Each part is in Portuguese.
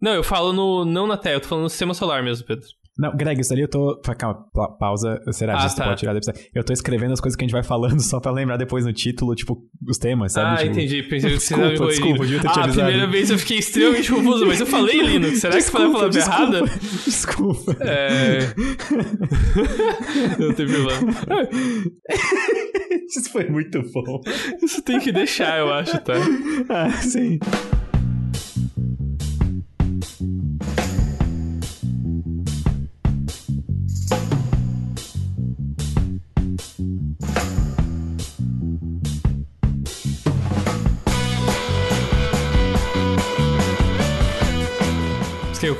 Não, eu falo no, não na tela, eu tô falando no sistema solar mesmo, Pedro. Não, Greg, isso ali eu tô. Calma, pausa. Será Ah, disso? tá. Pode tirar depois. Eu tô escrevendo as coisas que a gente vai falando só pra lembrar depois no título, tipo, os temas, sabe? ah, Tipo, entendi. Pensei que você Desculpa, desculpa, devia ter te Ah, a avisado. primeira vez eu fiquei extremamente confuso, mas eu falei Linux. Será que eu falei a palavra errada? Desculpa. É. não tem problema. Isso foi muito bom. Isso tem que deixar, eu acho, tá? Ah, sim.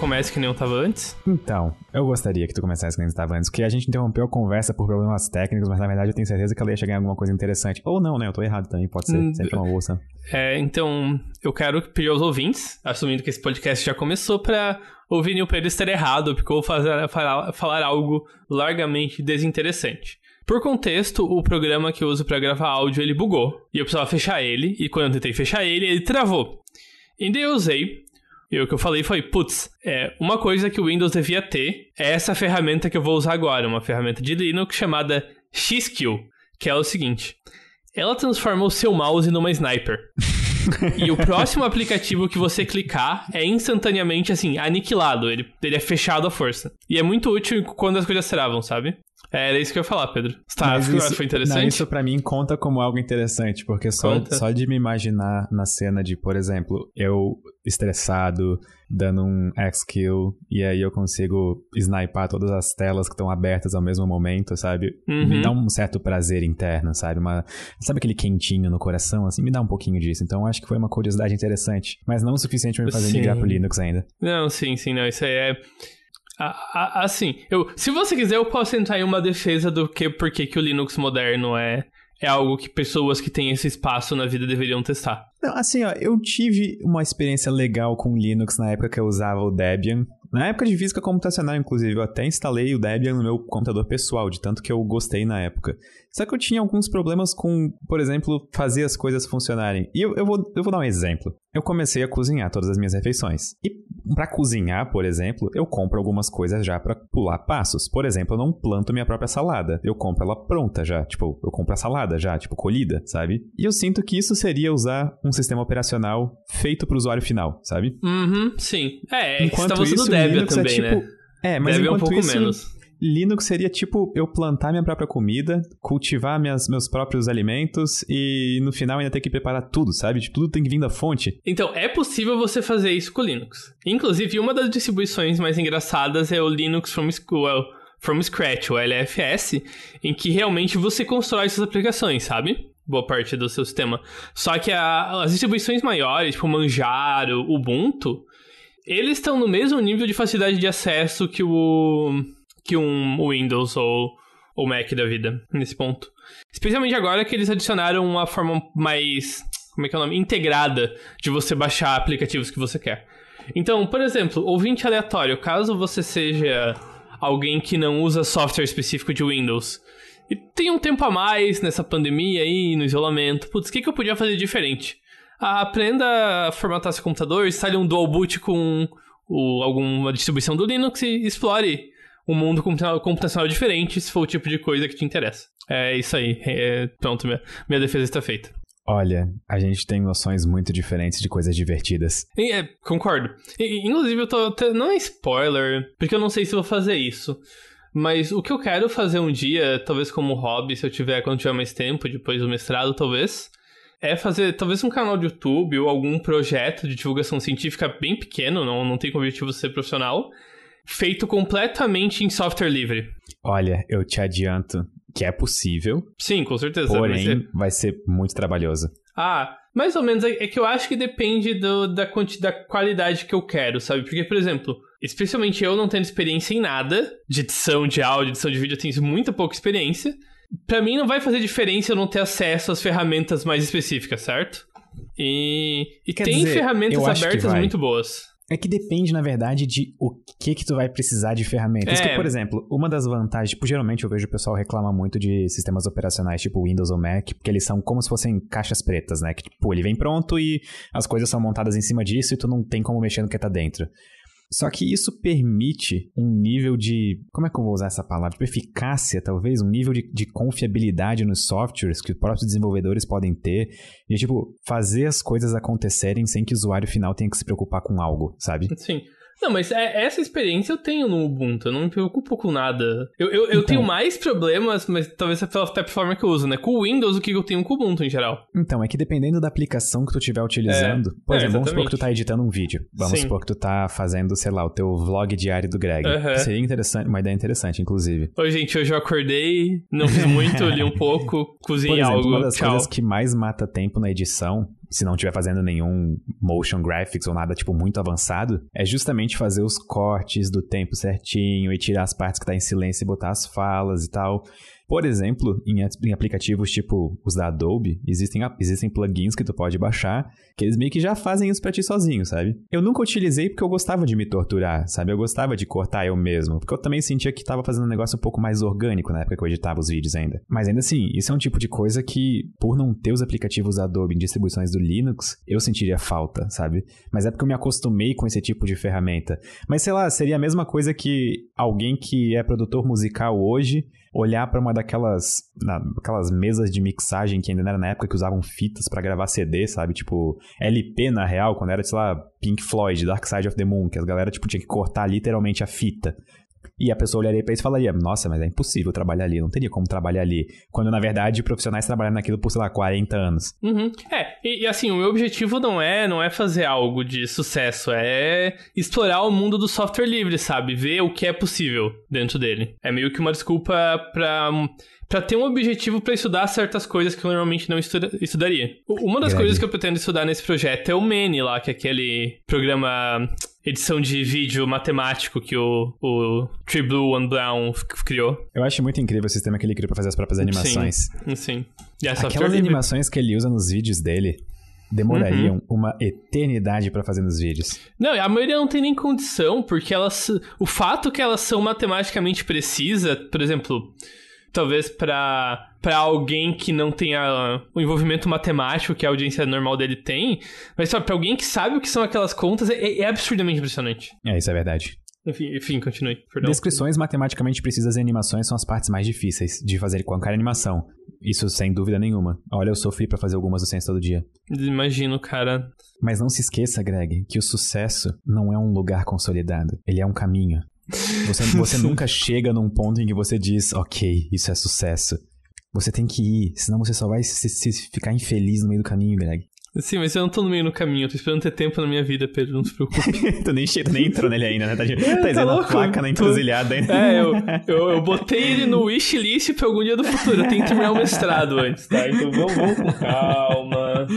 Comece que nem eu tava antes? Então, eu gostaria que tu começasse como estava antes, porque a gente interrompeu a conversa por problemas técnicos, mas na verdade eu tenho certeza que ela ia chegar em alguma coisa interessante. Ou não, né? Eu tô errado também, pode ser. Hum, Sempre uma bolsa. É, então, eu quero pedir aos ouvintes, assumindo que esse podcast já começou, pra ouvir o Pedro estar errado, porque eu vou fazer, falar, falar algo largamente desinteressante. Por contexto, o programa que eu uso pra gravar áudio, ele bugou. E eu precisava fechar ele, e quando eu tentei fechar ele, ele travou. E daí eu usei, e o que eu falei foi, putz, é, uma coisa que o Windows devia ter é essa ferramenta que eu vou usar agora, uma ferramenta de Linux chamada Xkill, que é o seguinte, ela transforma o seu mouse numa sniper. e o próximo aplicativo que você clicar é instantaneamente, assim, aniquilado. Ele, ele é fechado à força. E é muito útil quando as coisas travam, sabe? Era isso que eu ia falar, Pedro. Tá, Mas isso, foi não, interessante? isso pra mim conta como algo interessante, porque só, Conta. só de me imaginar na cena de, por exemplo, eu estressado, dando um X-Kill, e aí eu consigo sniper todas as telas que estão abertas ao mesmo momento, sabe? Uhum. Me dá um certo prazer interno, sabe? Uma, sabe aquele quentinho no coração, assim? Me dá um pouquinho disso. Então acho que foi uma curiosidade interessante, mas não o suficiente pra me fazer Sim. migrar pro Linux ainda. Não, sim, sim, não. Isso aí é. Assim, eu, se você quiser, eu posso entrar em uma defesa do que por que que o Linux moderno é, é algo que pessoas que têm esse espaço na vida deveriam testar. Não, assim, ó, eu tive uma experiência legal com Linux na época que eu usava o Debian. Na época de física computacional, inclusive, eu até instalei o Debian no meu computador pessoal, de tanto que eu gostei na época. Só que eu tinha alguns problemas com, por exemplo, fazer as coisas funcionarem. E eu, eu, vou, eu vou dar um exemplo. Eu comecei a cozinhar todas as minhas refeições. E pra cozinhar, por exemplo, eu compro algumas coisas já pra pular passos. Por exemplo, eu não planto minha própria salada. Eu compro ela pronta já. Tipo, eu compro a salada já, tipo, colhida, sabe? E eu sinto que isso seria usar um sistema operacional feito pro usuário final, sabe? Uhum, sim. É, é Enquanto usando isso, Debian Linux também, é tipo... né? É, mas Debian é um enquanto pouco isso, menos. Linux seria tipo eu plantar minha própria comida, cultivar minhas, meus próprios alimentos e no final ainda ter que preparar tudo, sabe? Tipo, Tudo tem que vir da fonte. Então, é possível você fazer isso com Linux. Inclusive, uma das distribuições mais engraçadas é o Linux from, Sc- well, from Scratch, o LFS, em que realmente você constrói suas aplicações, sabe? Boa parte do seu sistema. Só que a- as distribuições maiores, tipo Manjaro, Ubuntu, eles estão no mesmo nível de facilidade de acesso que o que um Windows ou o Mac da vida, nesse ponto. Especialmente agora que eles adicionaram uma forma mais, como é que é o nome? Integrada de você baixar aplicativos que você quer. Então, por exemplo, ouvinte aleatório, caso você seja alguém que não usa software específico de Windows e tem um tempo a mais nessa pandemia aí, no isolamento, putz, o que, que eu podia fazer diferente? Ah, aprenda a formatar seu computador, instale um dual boot com o, alguma distribuição do Linux e explore um mundo computa- computacional diferente, se for o tipo de coisa que te interessa. É isso aí. É, pronto, minha, minha defesa está feita. Olha, a gente tem noções muito diferentes de coisas divertidas. É, concordo. Inclusive, eu tô. até- Não é spoiler, porque eu não sei se vou fazer isso. Mas o que eu quero fazer um dia, talvez como hobby, se eu tiver, quando tiver mais tempo, depois do mestrado, talvez, é fazer talvez um canal de YouTube ou algum projeto de divulgação científica bem pequeno, não, não tem como objetivo ser profissional, feito completamente em software livre. Olha, eu te adianto que é possível, Sim, com certeza. vai porém ser- vai ser muito trabalhoso. Ah, mais ou menos. É é que eu acho que depende do- da, da qualidade que eu quero, sabe? Porque, por exemplo, especialmente eu não tendo experiência em nada de edição de áudio, edição de vídeo, eu tenho muito pouca experiência. Pra mim não vai fazer diferença eu não ter acesso às ferramentas mais específicas, certo? E, e tem dizer, ferramentas abertas vai. muito boas. É que depende, na verdade, de o que que tu vai precisar de ferramentas. É. Que, por exemplo, uma das vantagens, tipo, geralmente eu vejo o pessoal reclamar muito de sistemas operacionais tipo Windows ou Mac, porque eles são como se fossem caixas pretas, né? Que, tipo, ele vem pronto e as coisas são montadas em cima disso e tu não tem como mexer no que tá dentro. Só que isso permite um nível de. Como é que eu vou usar essa palavra? De eficácia, talvez? Um nível de, de confiabilidade nos softwares que os próprios desenvolvedores podem ter. E, tipo, fazer as coisas acontecerem sem que o usuário final tenha que se preocupar com algo, sabe? Sim. Não, mas é, essa experiência eu tenho no Ubuntu, eu não me preocupo com nada. Eu, eu, eu então, tenho mais problemas, mas talvez é pela plataforma que eu uso, né? Com o Windows, o que eu tenho com o Ubuntu em geral. Então, é que dependendo da aplicação que tu estiver utilizando, é, por é, exemplo, vamos supor que tu tá editando um vídeo. Vamos Sim. supor que tu tá fazendo, sei lá, o teu vlog diário do Greg. Uhum. Seria interessante, uma ideia interessante, inclusive. Oi, gente, hoje eu acordei, não fiz muito, li um pouco, cozinhei por exemplo, algo. Uma das Tchau. coisas que mais mata tempo na edição se não estiver fazendo nenhum motion graphics ou nada, tipo, muito avançado, é justamente fazer os cortes do tempo certinho e tirar as partes que tá em silêncio e botar as falas e tal. Por exemplo, em, em, aplicativos tipo os da Adobe, existem, existem plugins que tu pode baixar, que eles meio que já fazem isso pra ti sozinho, sabe? Eu nunca utilizei porque eu gostava de me torturar, sabe? Eu gostava de cortar eu mesmo, porque eu também sentia que tava fazendo um negócio um pouco mais orgânico na época que eu editava os vídeos ainda. Mas ainda assim, isso é um tipo de coisa que, por não ter os aplicativos da Adobe em distribuições do Linux, eu sentiria falta, sabe? Mas é porque eu me acostumei com esse tipo de ferramenta. Mas sei lá, seria a mesma coisa que alguém que é produtor musical hoje olhar para uma daquelas na, aquelas mesas de mixagem que ainda era na época que usavam fitas para gravar CD, sabe? Tipo, LP na real, quando era, sei lá, Pink Floyd, Dark Side of the Moon, que as galera tipo tinha que cortar literalmente a fita. E a pessoa olharia para isso e falaria: Nossa, mas é impossível trabalhar ali, não teria como trabalhar ali. Quando na verdade profissionais trabalham naquilo por, sei lá, 40 anos. Uhum. É, e, e, assim, o meu objetivo não é, não é fazer algo de sucesso, é explorar o mundo do software livre, sabe? Ver o que é possível dentro dele. É meio que uma desculpa pra para ter um objetivo para estudar certas coisas que eu normalmente não estuda, estudaria. Uma das Grande. coisas que eu pretendo estudar nesse projeto é o Mani lá, que é aquele programa edição de vídeo matemático que o, o Tree Blue One Brown criou. Eu acho muito incrível o sistema que ele criou pra fazer as próprias animações. Sim, sim. Aquelas animações que ele usa nos vídeos dele demorariam uhum. uma eternidade para fazer nos vídeos. Não, a maioria não tem nem condição, porque elas. O fato que elas são matematicamente precisas, por exemplo, talvez para para alguém que não tenha o envolvimento matemático que a audiência normal dele tem, mas só para alguém que sabe o que são aquelas contas é, é absurdamente impressionante. É, isso é verdade. Enfim, enfim continue. Perdão. Descrições matematicamente precisas e animações são as partes mais difíceis de fazer qualquer animação. Isso sem dúvida nenhuma. Olha, eu sofri para fazer algumas docências todo dia. Imagino, cara. Mas não se esqueça, Greg, que o sucesso não é um lugar consolidado. Ele é um caminho. Você, você nunca chega num ponto em que você diz, ok, isso é sucesso. Você tem que ir, senão você só vai se, se ficar infeliz no meio do caminho, Greg. Sim, mas eu não tô no meio do caminho, eu tô esperando ter tempo na minha vida, Pedro, não se preocupe. tu nem, tu nem entrou nele ainda, né? Tá, tá, tá tá a placa na encruzilhada ainda. É, eu, eu, eu, botei ele no wishlist pra algum dia do futuro. Eu tenho que terminar o mestrado antes, tá? Então vamos, vamos com calma,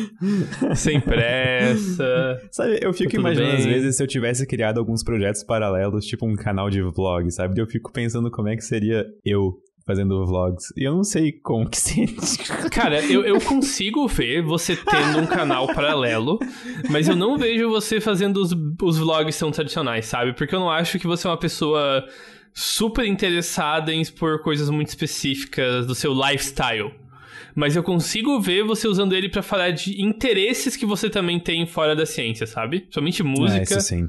sem pressa. Sabe, eu fico tá imaginando bem. às vezes se eu tivesse criado alguns projetos paralelos, tipo um canal de vlog, sabe? Eu fico pensando como é que seria eu fazendo vlogs. E eu não sei como que se. Cara, eu, eu consigo ver você tendo um canal paralelo, mas eu não vejo você fazendo os, os vlogs tão tradicionais, sabe? Porque eu não acho que você é uma pessoa super interessada em expor coisas muito específicas do seu lifestyle. Mas eu consigo ver você usando ele para falar de interesses que você também tem fora da ciência, sabe? Somente música. É, sim.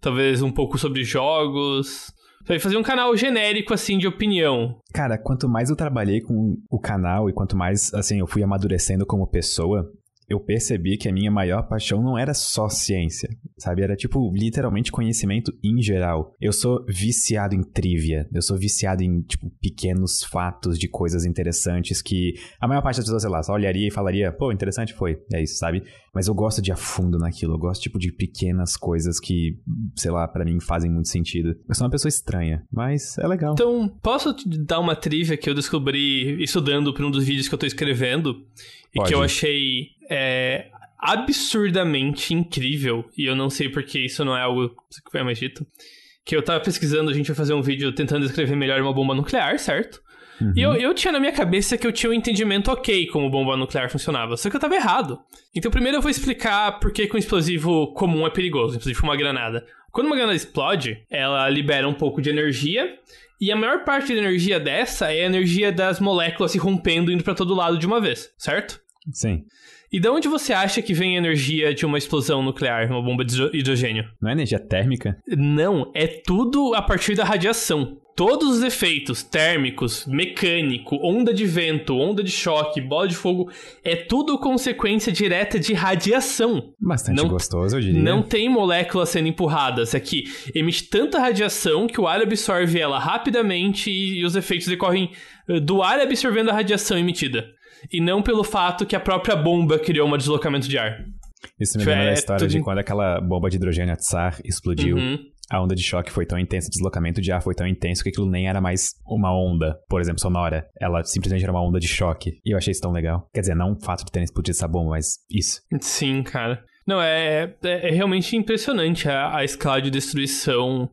Talvez um pouco sobre jogos. Vai fazer um canal genérico, assim, de opinião. Cara, quanto mais eu trabalhei com o canal e quanto mais, assim, eu fui amadurecendo como pessoa, eu percebi que a minha maior paixão não era só ciência, sabe? Era tipo literalmente conhecimento em geral. Eu sou viciado em trivia, eu sou viciado em tipo pequenos fatos de coisas interessantes que a maior parte das pessoas, sei lá, só olharia e falaria, pô, interessante foi. É isso, sabe? Mas eu gosto de a fundo naquilo, eu gosto tipo de pequenas coisas que, sei lá, para mim fazem muito sentido. Eu sou uma pessoa estranha, mas é legal. Então, posso te dar uma trivia que eu descobri estudando para um dos vídeos que eu tô escrevendo e que eu achei é absurdamente incrível, e eu não sei porque isso não é algo que foi mais dito, que eu tava pesquisando, a gente vai fazer um vídeo tentando descrever melhor uma bomba nuclear, certo? Uhum. E eu, eu tinha na minha cabeça que eu tinha um entendimento ok como bomba nuclear funcionava, só que eu tava errado. Então primeiro eu vou explicar por que, um explosivo comum é perigoso, inclusive uma granada. Quando uma granada explode, ela libera um pouco de energia, e a maior parte da energia dessa é a energia das moléculas se rompendo indo para todo lado de uma vez, certo? Sim. E de onde você acha que vem a energia de uma explosão nuclear, uma bomba de hidrogênio? Não é energia térmica? Não, é tudo a partir da radiação. Todos os efeitos térmicos, mecânico, onda de vento, onda de choque, bola de fogo, é tudo consequência direta de radiação. Bastante não, gostoso, eu diria. Não tem moléculas sendo empurradas. Aqui emite tanta radiação que o ar absorve ela rapidamente e, e os efeitos decorrem eh, do ar absorvendo a radiação emitida e não pelo fato que a própria bomba criou um deslocamento de ar. Isso me lembra é, a história de quando aquela bomba de hidrogênio Tsar explodiu. Uhum. A onda de choque foi tão intensa, o deslocamento de ar foi tão intenso que aquilo nem era mais uma onda, por exemplo, sonora. Ela simplesmente era uma onda de choque. E eu achei isso tão legal. Quer dizer, não o fato de terem explodido essa bomba, mas isso. Sim, cara. Não, é, é, é realmente impressionante a, a escala de destruição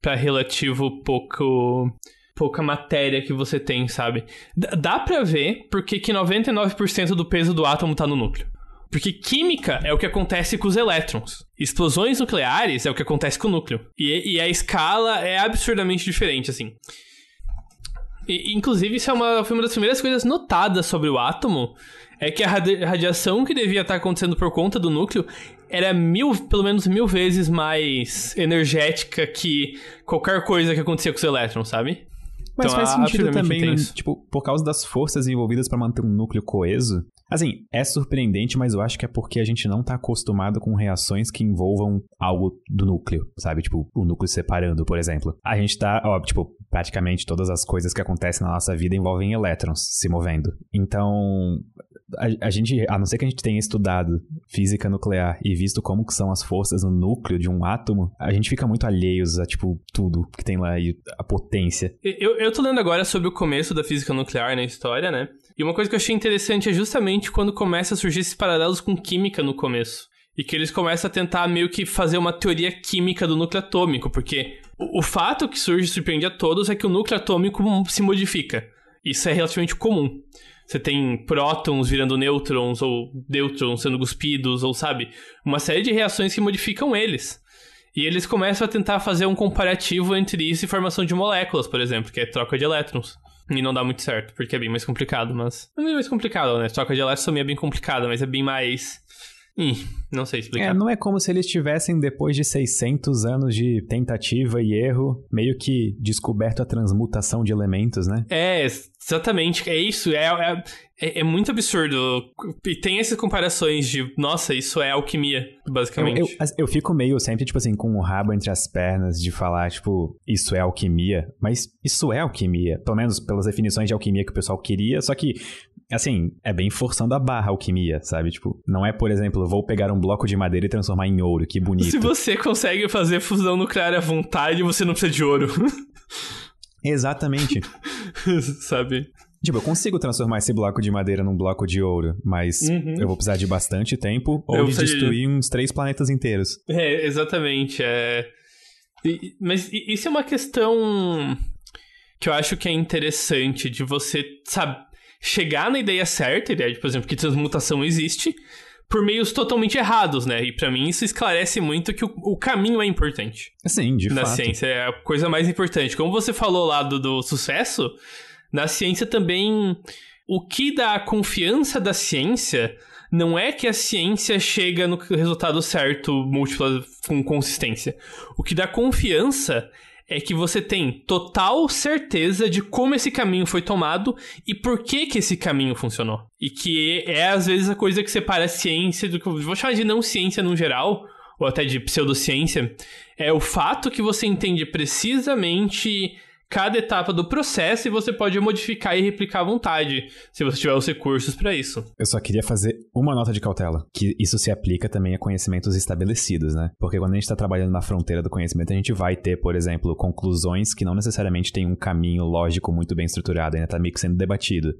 para relativo pouco pouca matéria que você tem, sabe? D dá pra ver porque que 99% do peso do átomo tá no núcleo. Porque química é o que acontece com os elétrons. Explosões nucleares é o que acontece com o núcleo. E, e a escala é absurdamente diferente, assim. E, inclusive, isso é uma, foi uma das primeiras coisas notadas sobre o átomo. É que a radiação que devia estar acontecendo por conta do núcleo era mil, pelo menos mil vezes mais energética que qualquer coisa que acontecia com os elétrons, sabe? Mas então, faz sentido também, tipo, por causa das forças envolvidas para manter um núcleo coeso. Assim, é surpreendente, mas eu acho que é porque a gente não tá acostumado com reações que envolvam algo do núcleo, sabe? Tipo, o núcleo separando, por exemplo. A gente tá, ó, tipo, praticamente todas as coisas que acontecem na nossa vida envolvem elétrons se movendo. Então, a, a, gente, a não ser que a gente tenha estudado física nuclear e visto como que são as forças no núcleo de um átomo, a gente fica muito alheios a, tipo, tudo que tem lá e a potência. Eu, eu tô lendo agora sobre o começo da física nuclear na história, né? E uma coisa que eu achei interessante é justamente quando começa a surgir esses paralelos com química no começo. E que eles começam a tentar meio que fazer uma teoria química do núcleo atômico, porque o, o fato que surge e surpreende a todos é que o núcleo atômico se modifica. Isso é relativamente comum. Você tem prótons virando nêutrons, ou nêutrons sendo cuspidos, ou sabe? Uma série de reações que modificam eles. E eles começam a tentar fazer um comparativo entre isso e formação de moléculas, por exemplo, que é troca de elétrons. E não dá muito certo, porque é bem mais complicado, mas. Não é mais complicado, né? Troca de elétrons também é bem complicada, mas é bem mais Ih, não sei explicar. É, não é como se eles tivessem, depois de 600 anos de tentativa e erro, meio que descoberto a transmutação de elementos, né? É, exatamente. É isso. É, é, é, é muito absurdo. E tem essas comparações de, nossa, isso é alquimia, basicamente. Eu, eu, eu fico meio sempre, tipo assim, com o rabo entre as pernas de falar, tipo, isso é alquimia. Mas isso é alquimia. Pelo menos pelas definições de alquimia que o pessoal queria. Só que assim, é bem forçando a barra a alquimia, sabe? Tipo, não é, por exemplo, vou pegar um bloco de madeira e transformar em ouro, que bonito. Se você consegue fazer fusão nuclear à vontade, você não precisa de ouro. Exatamente. sabe? Tipo, eu consigo transformar esse bloco de madeira num bloco de ouro, mas uhum. eu vou precisar de bastante tempo ou de destruir de... uns três planetas inteiros. É, exatamente. É... E, mas isso é uma questão que eu acho que é interessante de você, sabe, chegar na ideia certa, ideia de, por exemplo, que transmutação existe, por meios totalmente errados, né? E para mim isso esclarece muito que o, o, caminho é importante. Sim, de na fato. Na ciência é a coisa mais importante. Como você falou lá do, do sucesso, na ciência também o que dá a confiança da ciência não é que a ciência chega no resultado certo múltipla com consistência. O que dá confiança é que você tem total certeza de como esse caminho foi tomado e por que que esse caminho funcionou. E que é às vezes a coisa que separa a ciência do que eu vou chamar de não ciência no geral, ou até de pseudociência, é o fato que você entende precisamente cada etapa do processo e você pode modificar e replicar à vontade, se você tiver os recursos para isso. Eu só queria fazer uma nota de cautela, que isso se aplica também a conhecimentos estabelecidos, né? Porque quando a gente está trabalhando na fronteira do conhecimento, a gente vai ter, por exemplo, conclusões que não necessariamente têm um caminho lógico muito bem estruturado, ainda está meio que sendo debatido.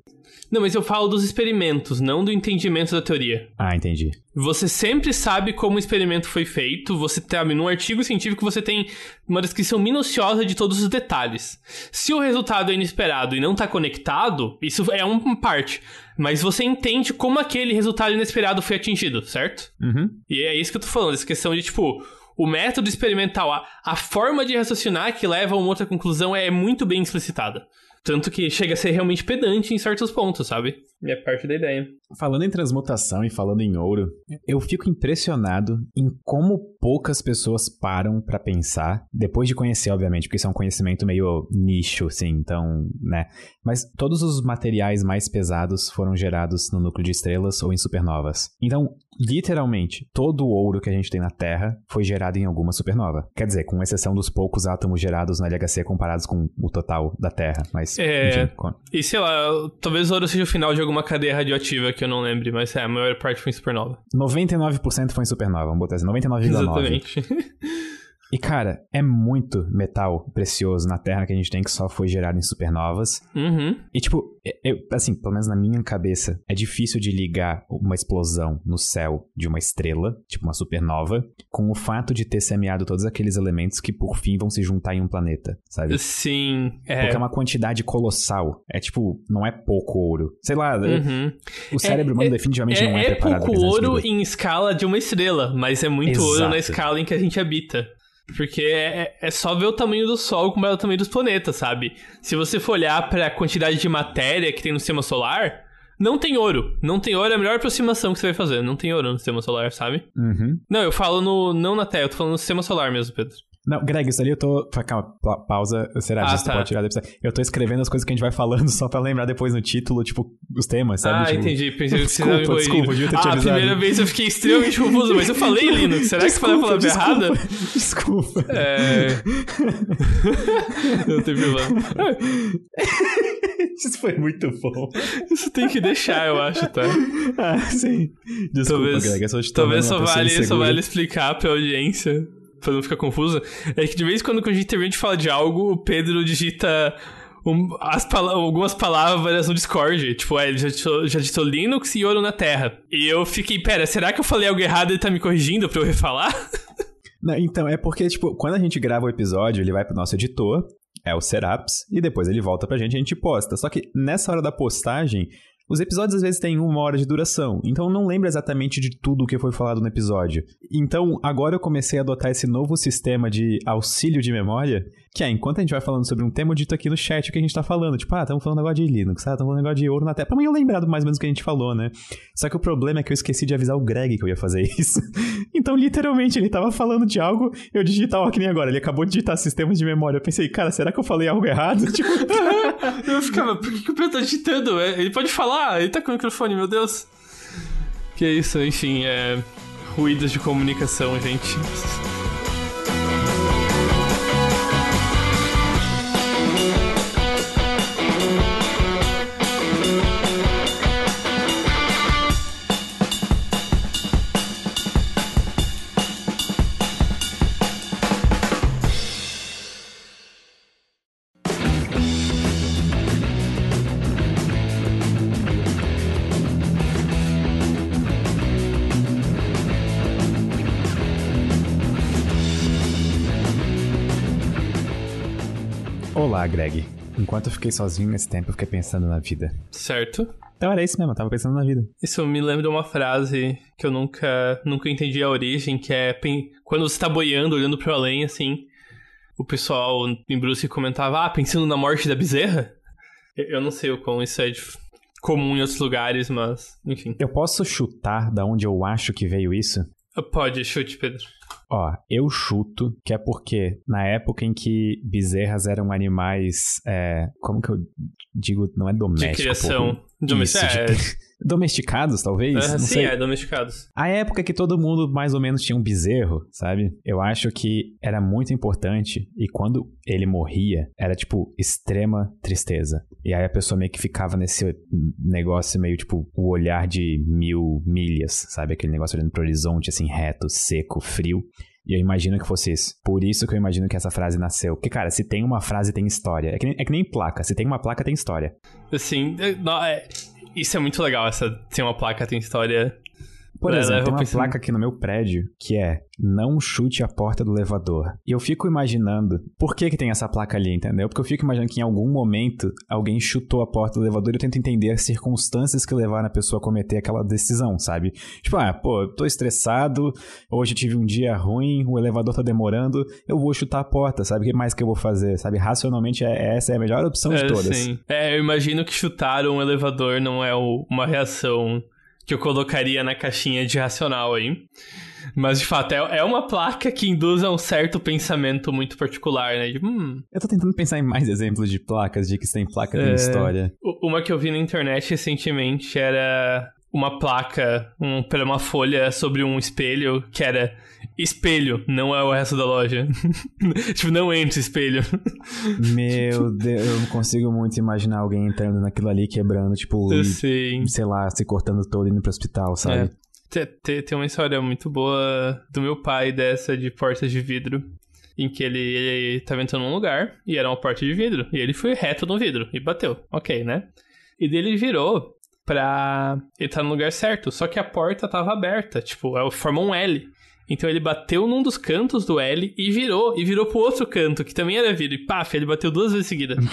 Não, mas eu falo dos experimentos, não do entendimento da teoria. Ah, entendi. Você sempre sabe como o experimento foi feito, você sabe, num artigo científico você tem uma descrição minuciosa de todos os detalhes. Se o resultado é inesperado e não está conectado, isso é uma parte. Mas você entende como aquele resultado inesperado foi atingido, certo? Uhum. E é isso que eu tô falando, essa questão de, tipo, o método experimental, a, a forma de raciocinar que leva a uma outra conclusão é muito bem explicitada. Tanto que chega a ser realmente pedante em certos pontos, sabe? E é parte da ideia. Falando em transmutação e falando em ouro, eu fico impressionado em como poucas pessoas param para pensar, depois de conhecer, obviamente, porque isso é um conhecimento meio nicho, assim, então, né? Mas todos os materiais mais pesados foram gerados no núcleo de estrelas ou em supernovas. Então, literalmente, todo o ouro que a gente tem na Terra foi gerado em alguma supernova. Quer dizer, com exceção dos poucos átomos gerados no LHC comparados com o total da Terra, mas... É, enfim, com- e sei lá, talvez o ouro seja o final de alguma cadeia radioativa que eu não lembre, mas é, a maior parte foi em supernova. 99% foi em supernova, vamos botar assim, 99,9%. Exatamente. E cara, é muito metal precioso na Terra que a gente tem que só foi gerado em supernovas. uhum. E tipo, é- é- assim, pelo menos na minha cabeça, é difícil de ligar uma explosão no céu de uma estrela, tipo uma supernova, com o fato de ter semeado todos aqueles elementos que por fim vão se juntar em um planeta, sabe? Sim, é. Porque é uma quantidade colossal. É tipo, não é pouco ouro. Sei lá, Uhum. o cérebro humano definitivamente não é, É, é preparado pouco ouro em escala de uma estrela, mas é muito ouro na Exato. escala em que a gente habita. Porque é, é só ver o tamanho do Sol como é o tamanho dos planetas, sabe? Se você for olhar pra quantidade de matéria que tem no sistema solar, não tem ouro. Não tem ouro é a melhor aproximação que você vai fazer. Não tem ouro no sistema solar, sabe? Uhum. Não, eu falo no. Não na Terra, eu tô falando no sistema solar mesmo, Pedro. Não, Greg, isso ali eu tô. Calma, pa- pausa. Será Ah, que você tá. pode tirar depois? Eu tô escrevendo as coisas que a gente vai falando só pra lembrar depois no título, tipo, os temas, sabe? ah, Tipo, entendi. Pensei que você Desculpa, tava me desculpa, devia ter te Ah, a avisado. primeira vez eu fiquei extremamente confuso, mas eu falei Linux. Será que eu falei a palavra desculpa, errada? Desculpa. É. não tem problema. Isso foi muito bom. Isso tem que deixar, eu acho, tá? Ah, sim. Desculpa, talvez Greg. Eu só te talvez só vale, só vale explicar pra audiência, pra não ficar confusa. É que de vez em quando, quando a gente termina de falar de algo, o Pedro digita um- pala- algumas palavras no Discord. Tipo, ah, ele já já digitou Linux e ouro na Terra. E eu fiquei, pera, será que eu falei algo errado e ele tá me corrigindo pra eu refalar? Não, então, é porque, tipo, quando a gente grava o episódio, ele vai pro nosso editor, é o Seraps, e depois ele volta pra gente e a gente posta. Só que nessa hora da postagem, os episódios às vezes têm uma hora de duração, então não lembro exatamente de tudo o que foi falado no episódio. Então, agora eu comecei a adotar esse novo sistema de auxílio de memória, que é, enquanto a gente vai falando sobre um tema, eu dito aqui no chat o que a gente tá falando. Tipo, ah, estamos falando agora de Linux, ah, estamos falando agora de ouro na Terra. Pra mim eu lembrar do mais ou menos o que a gente falou, né? Só que o problema é que eu esqueci de avisar o Greg que eu ia fazer isso. Então, literalmente, ele tava falando de algo, eu digitar, ó, que nem agora. Ele acabou de digitar sistemas de memória. Eu pensei, cara, será que eu falei algo errado? Tipo, eu ficava, por que, que o Pedro tá digitando? É, Ele pode falar, ele tá com o microfone, meu Deus. Que é isso, enfim, é. Ruídos de comunicação, gente. Olá, Greg. Enquanto eu fiquei sozinho nesse tempo, eu fiquei pensando na vida. Certo? Então era isso mesmo, eu tava pensando na vida. Isso me lembra uma frase que eu nunca, nunca entendi a origem, que é quando você tá boiando, olhando pro além, assim, o pessoal em Bruce comentava, ah, pensando na morte da bezerra? Eu eu não sei o quão isso é de- comum em outros lugares, mas, enfim. Eu posso chutar da onde eu acho que veio isso? Pode, chute, Pedro. Ó, eu chuto que é porque na época em que bezerras eram animais. É, como que eu digo? Não é De doméstico. criação. pô. Domestic- Isso, é, de- Domesticados, talvez? não sim, sei. é, domesticados. A época que todo mundo mais ou menos tinha um bezerro, sabe? Eu acho que era muito importante e quando ele morria, era tipo extrema tristeza. E aí a pessoa meio que ficava nesse negócio meio tipo o olhar de mil milhas, sabe? Aquele negócio olhando pro horizonte assim reto, seco, frio. E eu imagino que fosse isso. Por isso que eu imagino que essa frase nasceu. Porque, cara, se tem uma frase, tem história. É que nem, é que nem placa. Se tem uma placa, tem história. Sim, é, isso é muito legal, essa tem uma placa, tem história. Por exemplo, tem uma pensando... placa aqui no meu prédio que é não chute a porta do elevador. E eu fico imaginando por que que tem essa placa ali, entendeu? Porque eu fico imaginando que em algum momento alguém chutou a porta do elevador e eu tento entender as circunstâncias que levaram a pessoa a cometer aquela decisão, sabe? Tipo, ah, pô, eu tô estressado, hoje eu tive um dia ruim, o elevador tá demorando, eu vou chutar a porta, sabe? O que mais que eu vou fazer, sabe? Racionalmente é, essa é a melhor opção é, de todas. Sim. É, eu imagino que chutar um elevador não é uma reação que eu colocaria na caixinha de racional aí. Mas, de fato, é, é uma placa que induz a um certo pensamento muito particular, né? De, hum. Eu tô tentando pensar em mais exemplos de placas, de que tem placa é... história. Uma que eu vi na internet recentemente era uma placa um, uma folha sobre um espelho que era espelho, não é o resto da loja. tipo, não entre espelho. Meu Deus, eu não consigo muito imaginar alguém entrando naquilo ali, quebrando, tipo, sei lá, se cortando todo indo pro hospital, sabe? É. Tem, tem uma história muito boa do meu pai dessa de portas de vidro. Em que ele, ele tava entrando num lugar e era uma porta de vidro. E ele foi reto no vidro e bateu. Ok, né? E dele virou pra entrar no lugar certo. Só que a porta tava aberta, tipo, é forma um L. Então ele bateu num dos cantos do L e virou, e virou pro outro canto, que também era vidro. E paf, ele bateu duas vezes seguida.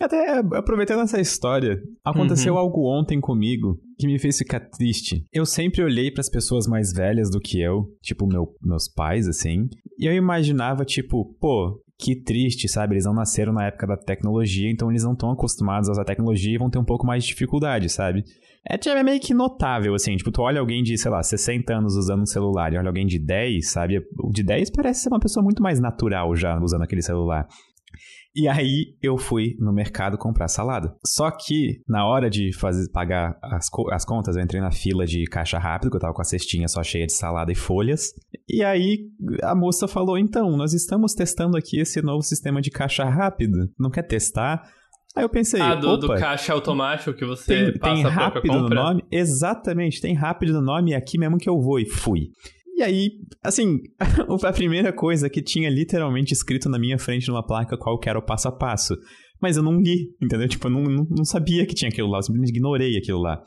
Até aproveitando essa história, aconteceu uhum. algo ontem comigo que me fez ficar triste. Eu sempre olhei para as pessoas mais velhas do que eu, tipo meu, meus pais, assim, e eu imaginava, tipo, pô, que triste, sabe? Eles não nasceram na época da tecnologia, então eles não estão acostumados a usar tecnologia e vão ter um pouco mais de dificuldade, sabe? É, é meio que notável, assim. Tipo, tu olha alguém de, sei lá, 60 anos usando um celular e olha alguém de 10, sabe? O de 10 parece ser uma pessoa muito mais natural já usando aquele celular. E aí eu fui no mercado comprar salada. Só que na hora de fazer pagar as, as contas, eu entrei na fila de caixa rápido, que eu tava com a cestinha só cheia de salada e folhas. E aí a moça falou: "Então, nós estamos testando aqui esse novo sistema de caixa rápido. Não quer testar?" Aí eu pensei, ah, do, do caixa automático que você tem, passa tem rápido no nome, exatamente, tem rápido no nome e aqui mesmo que eu vou e fui. E aí, assim, a primeira coisa que tinha literalmente escrito na minha frente numa placa qual que era o passo a passo. Mas eu não li, entendeu? Tipo, eu não, não, não sabia que tinha aquilo lá, eu simplesmente ignorei aquilo lá.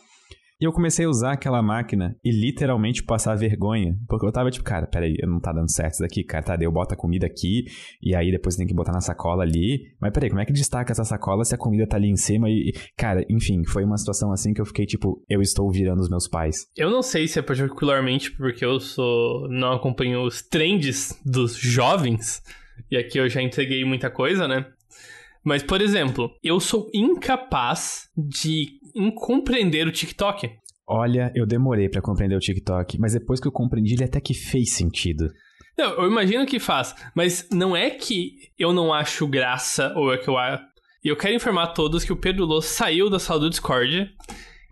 E eu comecei a usar aquela máquina e literalmente passar vergonha. Porque eu tava tipo, cara, peraí, não tá dando certo isso daqui, cara. Tá, eu boto a comida aqui e aí depois tem que botar na sacola ali. Mas peraí, como é que destaca essa sacola se a comida tá ali em cima? E, cara, enfim, foi uma situação assim que eu fiquei tipo, eu estou virando os meus pais. Eu não sei se é particularmente porque eu sou. não acompanho os trends dos jovens. E aqui eu já entreguei muita coisa, né? Mas, por exemplo, eu sou incapaz de compreender o TikTok. Olha, eu demorei para compreender o TikTok, mas depois que eu compreendi, ele até que fez sentido. Não, eu imagino que faz, mas não é que eu não acho graça ou é que eu E eu quero informar a todos que o Pedro Lô saiu da sala do Discord.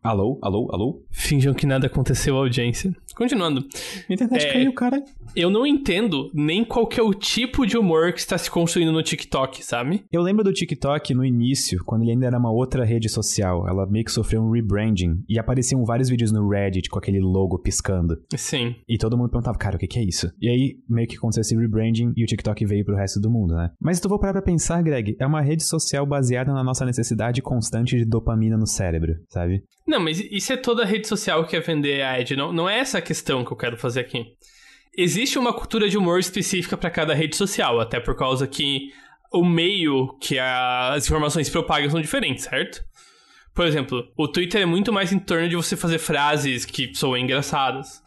Alô, alô, alô? Finjam que nada aconteceu à audiência. Continuando. A internet é, caiu, cara. Eu não entendo nem qual que é o tipo de humor que está se construindo no TikTok, sabe? Eu lembro do TikTok no início, quando ele ainda era uma outra rede social. Ela meio que sofreu um rebranding. E apareciam vários vídeos no Reddit com aquele logo piscando. Sim. E todo mundo perguntava, cara, o que, que é isso? E aí, meio que aconteceu esse rebranding e o TikTok veio pro resto do mundo, né? Mas se tu for parar pra pensar, Greg, é uma rede social baseada na nossa necessidade constante de dopamina no cérebro, sabe? Não, mas isso é toda rede social que quer vender a ad. Não, não é essa questão que eu quero fazer aqui. Existe uma cultura de humor específica para cada rede social, até por causa que o meio que as informações propagam são diferentes, certo? Por exemplo, o Twitter é muito mais em torno de você fazer frases que soam engraçadas.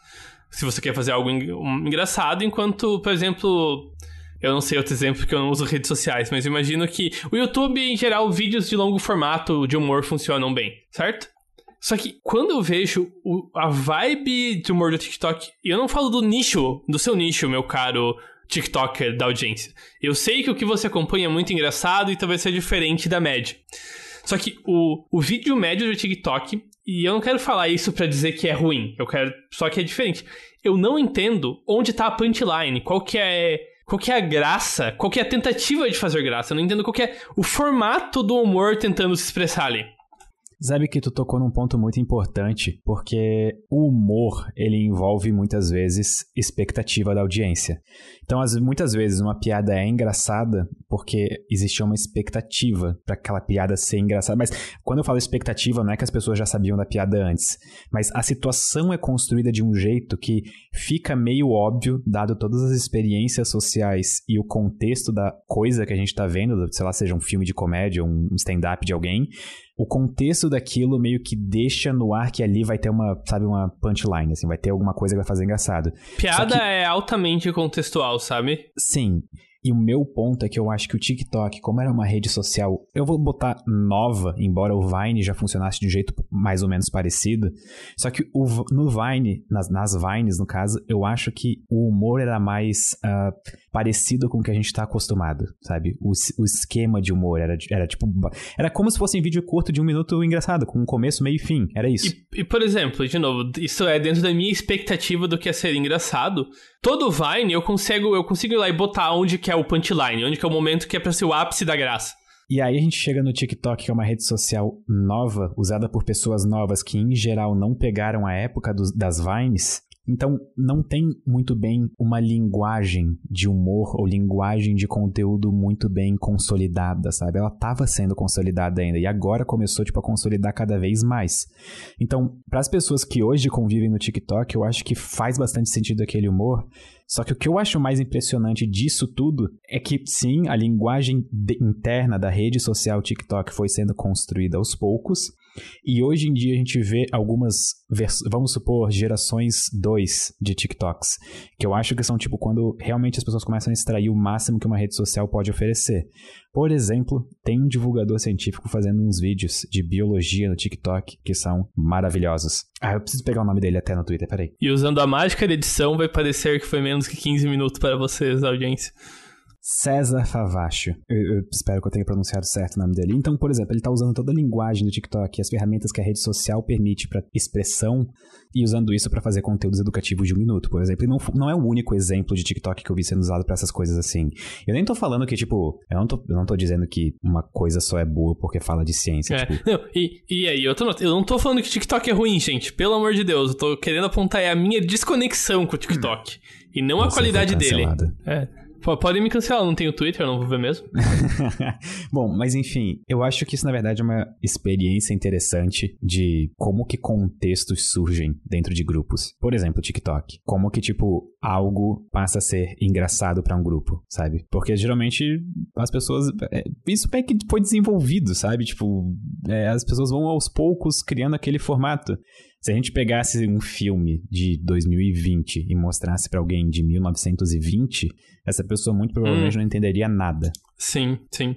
Se você quer fazer algo engraçado, enquanto, por exemplo, eu não sei outro exemplo porque eu não uso redes sociais, mas imagino que o YouTube, em geral, vídeos de longo formato de humor funcionam bem, certo? Só que quando eu vejo o, a vibe de humor do TikTok, e eu não falo do nicho, do seu nicho, meu caro TikToker da audiência. Eu sei que o que você acompanha é muito engraçado e talvez seja diferente da média. Só que o, o vídeo médio do TikTok, e eu não quero falar isso para dizer que é ruim, eu quero só que é diferente. Eu não entendo onde tá a punchline, qual que é qual que é a graça, qual que é a tentativa de fazer graça. Eu não entendo qual que é o formato do humor tentando se expressar ali. Sabe que tu tocou num ponto muito importante, porque o humor, ele envolve muitas vezes expectativa da audiência. Então, as, muitas vezes uma piada é engraçada porque existia uma expectativa para aquela piada ser engraçada. Mas quando eu falo expectativa, não é que as pessoas já sabiam da piada antes, mas a situação é construída de um jeito que fica meio óbvio, dado todas as experiências sociais e o contexto da coisa que a gente tá vendo, sei lá, seja um filme de comédia, um stand-up de alguém, o contexto daquilo meio que deixa no ar que ali vai ter uma, sabe, uma punchline, assim, vai ter alguma coisa que vai fazer engraçado. Piada que... é altamente contextual, sabe? Sim. E o meu ponto é que eu acho que o TikTok, como era uma rede social, eu vou botar nova, embora o Vine já funcionasse de um jeito mais ou menos parecido. Só que o, no Vine, nas, nas Vines, no caso, eu acho que o humor era mais uh, parecido com o que a gente tá acostumado, sabe? O, o esquema de humor era, era tipo. Era como se fosse um vídeo curto de um minuto engraçado, com um começo, meio e fim. Era isso. E, e, por exemplo, de novo, isso é dentro da minha expectativa do que é ser engraçado. Todo Vine eu consigo, eu consigo ir lá e botar onde que é o punchline, onde que é o momento que é pra ser o ápice da graça. E aí a gente chega no TikTok, que é uma rede social nova, usada por pessoas novas que em geral não pegaram a época das Vines, então, não tem muito bem uma linguagem de humor ou linguagem de conteúdo muito bem consolidada, sabe? Ela estava sendo consolidada ainda e agora começou tipo a consolidar cada vez mais. Então, para as pessoas que hoje convivem no TikTok, eu acho que faz bastante sentido aquele humor. Só que o que eu acho mais impressionante disso tudo é que, sim, a linguagem interna da rede social TikTok foi sendo construída aos poucos, e hoje em dia a gente vê algumas, vamos supor, gerações 2 de TikToks, que eu acho que são tipo quando realmente as pessoas começam a extrair o máximo que uma rede social pode oferecer. Por exemplo, tem um divulgador científico fazendo uns vídeos de biologia no TikTok que são maravilhosos. Ah, eu preciso pegar o nome dele até no Twitter, peraí. E usando a mágica da edição, vai parecer que foi menos que 15 minutos para vocês, audiência. César Favacho. Eu, eu, espero que eu tenha pronunciado certo o nome dele. Então, por exemplo, ele está usando toda a linguagem do TikTok, as ferramentas que a rede social permite para expressão e usando isso para fazer conteúdos educativos de um minuto, por exemplo. E não, não é o único exemplo de TikTok que eu vi sendo usado para essas coisas assim. Eu nem tô falando que, tipo, eu não tô, eu não tô dizendo que uma coisa só é boa porque fala de ciência. É, tipo... não, e, e aí, eu, tô, eu não tô falando que TikTok é ruim, gente. Pelo amor de Deus. Eu tô querendo apontar a minha desconexão com o TikTok. E não Você a qualidade dele. É. Podem me cancelar, não tenho Twitter, não vou ver mesmo. Bom, mas enfim, eu acho que isso na verdade é uma experiência interessante de como que contextos surgem dentro de grupos. Por exemplo, TikTok. Como que, tipo, algo passa a ser engraçado para um grupo, sabe? Porque geralmente as pessoas. É, isso é que foi desenvolvido, sabe? Tipo, é, as pessoas vão aos poucos criando aquele formato. Se a gente pegasse um filme de 2020 e mostrasse para alguém de 1920, essa pessoa muito provavelmente hum. não entenderia nada. Sim, sim.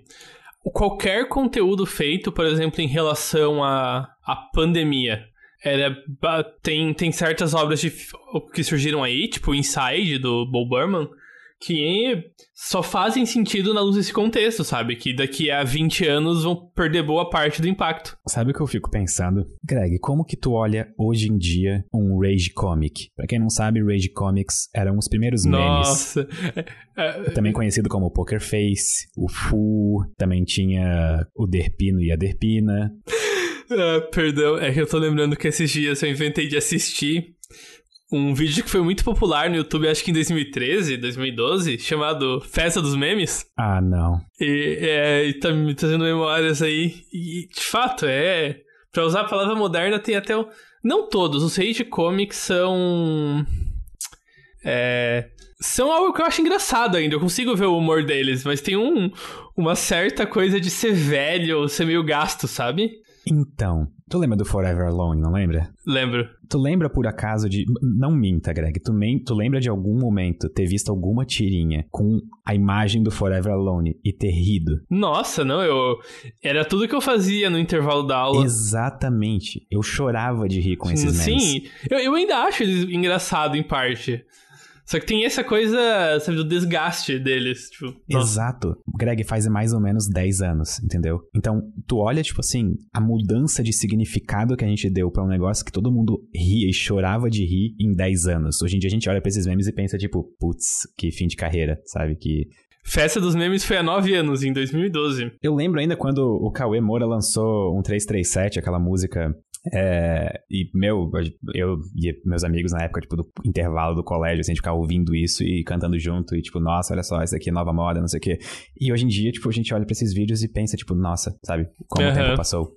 Qualquer conteúdo feito, por exemplo, em relação à, à pandemia, era, tem, tem certas obras de, que surgiram aí, tipo Inside, do Bo Burman, que só fazem sentido na luz desse contexto, sabe? Que daqui a 20 anos vão perder boa parte do impacto. Sabe o que eu fico pensando? Greg, como que tu olha hoje em dia um Rage Comic? Pra quem não sabe, Rage Comics eram os primeiros memes. Nossa! É, também conhecido como Poker Face, o Fu, também tinha o Derpino e a Derpina. Ah, perdão, é que eu tô lembrando que esses dias eu inventei de assistir um vídeo que foi muito popular no YouTube, acho que em 2013, 2012, chamado Festa dos Memes. Ah, não. E, é, e tá me trazendo memórias aí. E, de fato, é. Pra usar a palavra moderna, tem até. O... Não todos, os rage comics são. É. São algo que eu acho engraçado ainda. Eu consigo ver o humor deles, mas tem um, uma certa coisa de ser velho, ser meio gasto, sabe? Então, tu lembra do Forever Alone, não lembra? Lembro. Tu lembra por acaso de. Não minta, Greg. Tu, men... tu lembra de algum momento ter visto alguma tirinha com a imagem do Forever Alone e ter rido? Nossa, não, eu. Era tudo que eu fazia no intervalo da aula. Exatamente. Eu chorava de rir com esses memes. Sim, eu, eu ainda acho eles engraçado em parte. Só que tem essa coisa, sabe, do desgaste deles, tipo... Exato. Greg faz mais ou menos 10 anos, entendeu? Então, tu olha, tipo assim, a mudança de significado que a gente deu para um negócio que todo mundo ria e chorava de rir em 10 anos. Hoje em dia a gente olha pra esses memes e pensa, tipo, putz, que fim de carreira, sabe? Que Festa dos Memes foi há nove anos, em 2012. Eu lembro ainda quando o Cauê Moura lançou um 337, aquela música é, e, meu, eu e meus amigos na época, tipo, do intervalo do colégio, assim, de ficar ouvindo isso e cantando junto, e tipo, nossa, olha só, isso aqui é nova moda, não sei o quê. E hoje em dia, tipo, a gente olha pra esses vídeos e pensa, tipo, nossa, sabe, como uhum. o tempo passou.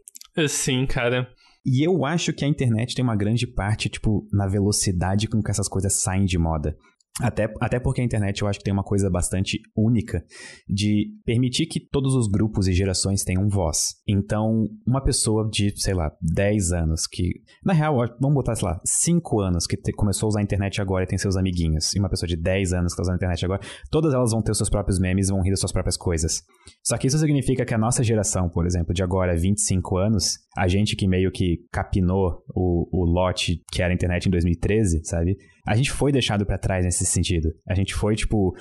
Sim, cara. E eu acho que a internet tem uma grande parte, tipo, na velocidade com que essas coisas saem de moda. Até, até porque a internet eu acho que tem uma coisa bastante única de permitir que todos os grupos e gerações tenham voz. Então, uma pessoa de, sei lá, 10 anos que. Na real, vamos botar, sei lá, 5 anos que te, começou a usar a internet agora e tem seus amiguinhos. E uma pessoa de 10 anos que está usando a internet agora, todas elas vão ter os seus próprios memes vão rir das suas próprias coisas. Só que isso significa que a nossa geração, por exemplo, de agora 25 anos, a gente que meio que capinou o, o lote que era a internet em 2013, sabe? A gente foi deixado para trás nesse sentido. A gente foi, tipo,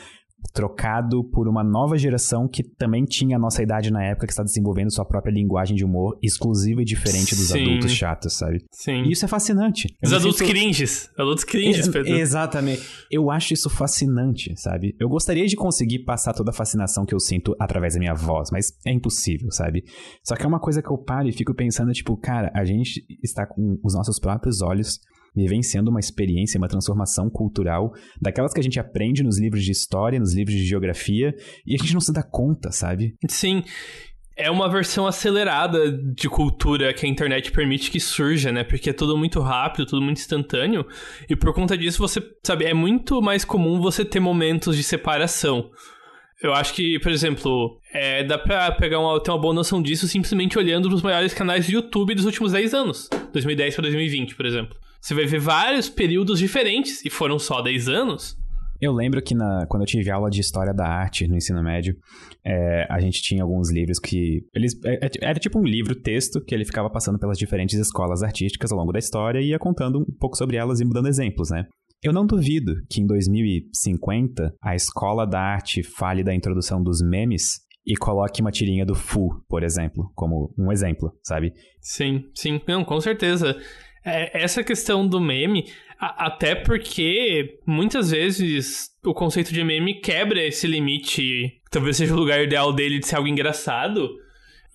trocado por uma nova geração que também tinha a nossa idade na época, que está desenvolvendo sua própria linguagem de humor exclusiva e diferente dos Sim. adultos chatos, sabe? Sim. E isso é fascinante. Os adultos sinto... cringes. Adultos cringes, Pedro. Exatamente. Eu acho isso fascinante, sabe? Eu gostaria de conseguir passar toda a fascinação que eu sinto através da minha voz, mas é impossível, sabe? Só que é uma coisa que eu paro e fico pensando, tipo, cara, a gente está com os nossos próprios olhos vivenciando uma experiência, uma transformação cultural, daquelas que a gente aprende nos livros de história, nos livros de geografia, e a gente não se dá conta, sabe? Sim. É uma versão acelerada de cultura que a internet permite que surja, né? Porque é tudo muito rápido, tudo muito instantâneo. E por conta disso, você sabe, é muito mais comum você ter momentos de separação. Eu acho que, por exemplo, é, dá pra pegar uma, ter uma boa noção disso simplesmente olhando os maiores canais de YouTube dos últimos 10 anos. 2010 para 2020, por exemplo. Você vai ver vários períodos diferentes, e foram só 10 anos. Eu lembro que na, quando eu tive aula de História da Arte no ensino médio, é, a gente tinha alguns livros que... eles é, é, Era tipo um livro-texto que ele ficava passando pelas diferentes escolas artísticas ao longo da história e ia contando um pouco sobre elas e dando exemplos, né? Eu não duvido que em 2050 a escola da arte fale da introdução dos memes e coloque uma tirinha do Fu, por exemplo, como um exemplo, sabe? Sim, sim, não, com certeza. É, essa questão do meme, a, até porque muitas vezes o conceito de meme quebra esse limite, talvez seja o lugar ideal dele de ser algo engraçado.